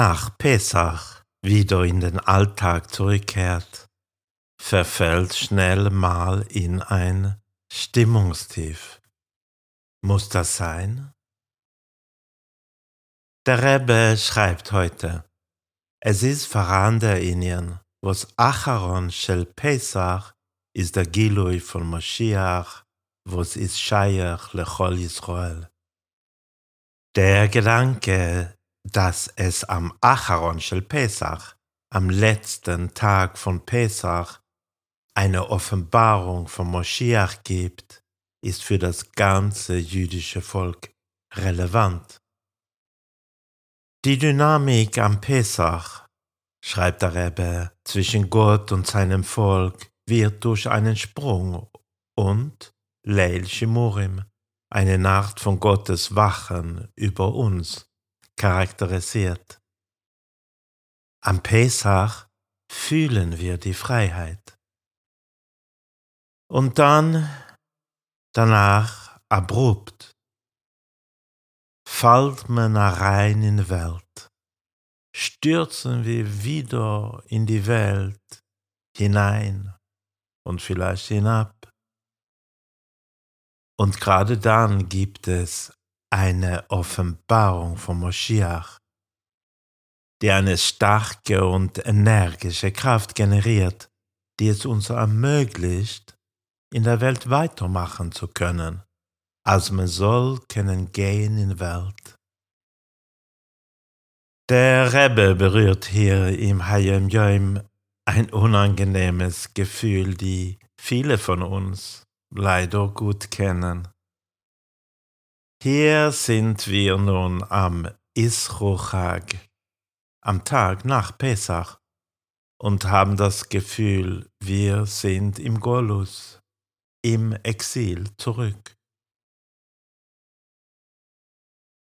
nach Pesach wieder in den Alltag zurückkehrt, verfällt schnell mal in ein Stimmungstief. Muss das sein? Der Rebbe schreibt heute, es ist voran der Indien, was Acharon shel Pesach ist der Gilui von Moschiach, was ist Shayach lechol Israel. Der Gedanke, dass es am Acharon shel Pesach, am letzten Tag von Pesach, eine Offenbarung von Moschiach gibt, ist für das ganze jüdische Volk relevant. Die Dynamik am Pesach, schreibt der Rebbe, zwischen Gott und seinem Volk wird durch einen Sprung und Leil Shimurim, eine Nacht von Gottes Wachen über uns, charakterisiert. Am Pesach fühlen wir die Freiheit. Und dann, danach, abrupt, fällt man rein in die Welt, stürzen wir wieder in die Welt hinein und vielleicht hinab. Und gerade dann gibt es eine Offenbarung von Moschiach, die eine starke und energische Kraft generiert, die es uns ermöglicht, in der Welt weitermachen zu können, als man soll können gehen in die Welt. Der Rebbe berührt hier im Hayem Yom ein unangenehmes Gefühl, die viele von uns leider gut kennen. Hier sind wir nun am Isrochag, am Tag nach Pesach, und haben das Gefühl, wir sind im Golus, im Exil zurück.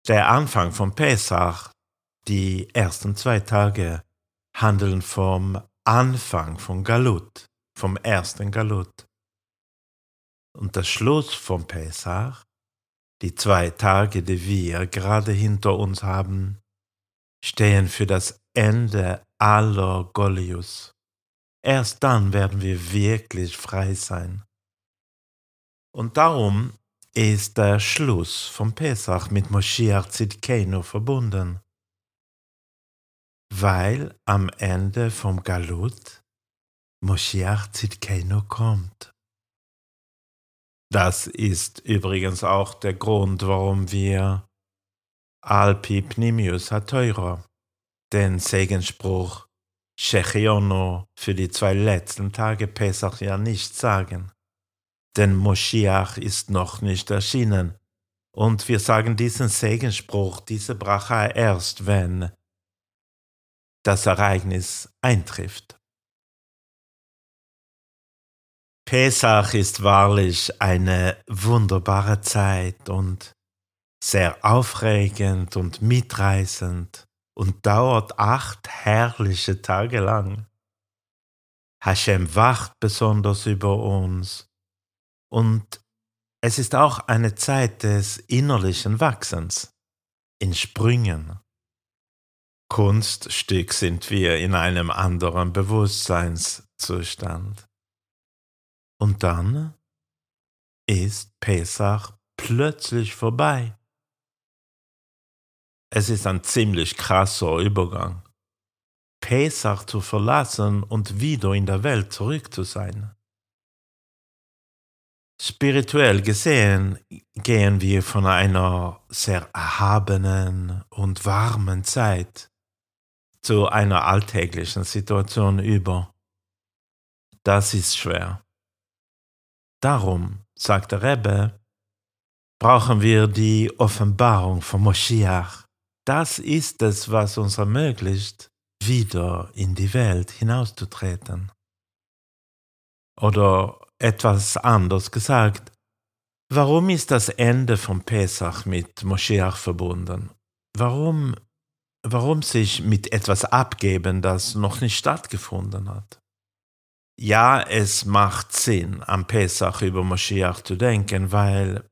Der Anfang von Pesach, die ersten zwei Tage, handeln vom Anfang von Galut, vom ersten Galut. Und der Schluss von Pesach die zwei Tage, die wir gerade hinter uns haben, stehen für das Ende aller Golius. Erst dann werden wir wirklich frei sein. Und darum ist der Schluss vom Pesach mit Moschiach Zidkenu verbunden. Weil am Ende vom Galut Moschiach Zidkenu kommt. Das ist übrigens auch der Grund, warum wir Alpi Pnimius Hateura, den Segensspruch Shechiono für die zwei letzten Tage Pesach ja nicht sagen. Denn Moschiach ist noch nicht erschienen. Und wir sagen diesen Segensspruch, diese Bracha erst, wenn das Ereignis eintrifft. Pesach ist wahrlich eine wunderbare Zeit und sehr aufregend und mitreißend und dauert acht herrliche Tage lang. Hashem wacht besonders über uns und es ist auch eine Zeit des innerlichen Wachsens, in Sprüngen. Kunststück sind wir in einem anderen Bewusstseinszustand. Und dann ist Pesach plötzlich vorbei. Es ist ein ziemlich krasser Übergang. Pesach zu verlassen und wieder in der Welt zurück zu sein. Spirituell gesehen gehen wir von einer sehr erhabenen und warmen Zeit zu einer alltäglichen Situation über. Das ist schwer. Darum, sagt der Rebbe, brauchen wir die Offenbarung von Moschiach. Das ist es, was uns ermöglicht, wieder in die Welt hinauszutreten. Oder etwas anders gesagt, warum ist das Ende von Pesach mit Moschiach verbunden? Warum, warum sich mit etwas abgeben, das noch nicht stattgefunden hat? Ja, es macht Sinn, am Pesach über Moschiach zu denken, weil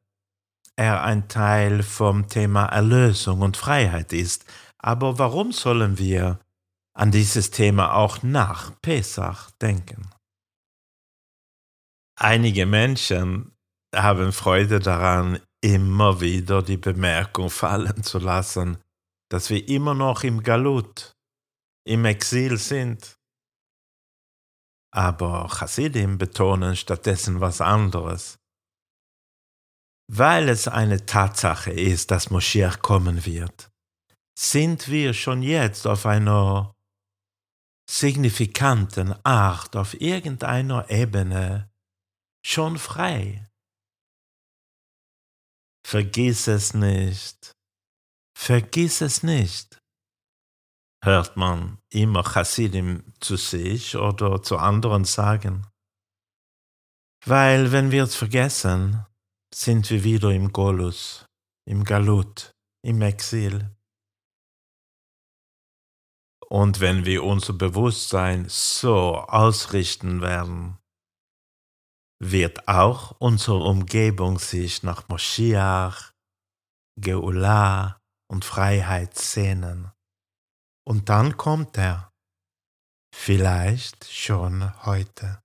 er ein Teil vom Thema Erlösung und Freiheit ist, Aber warum sollen wir an dieses Thema auch nach Pesach denken? Einige Menschen haben Freude daran, immer wieder die Bemerkung fallen zu lassen, dass wir immer noch im Galut, im Exil sind. Aber Chassidim betonen stattdessen was anderes. Weil es eine Tatsache ist, dass Moschiach kommen wird, sind wir schon jetzt auf einer signifikanten Art, auf irgendeiner Ebene schon frei. Vergiss es nicht, vergiss es nicht, hört man immer Chassidim zu sich oder zu anderen sagen. Weil wenn wir es vergessen, sind wir wieder im Golus, im Galut, im Exil. Und wenn wir unser Bewusstsein so ausrichten werden, wird auch unsere Umgebung sich nach Moschiach, Geulah und Freiheit sehnen. Und dann kommt er, vielleicht schon heute.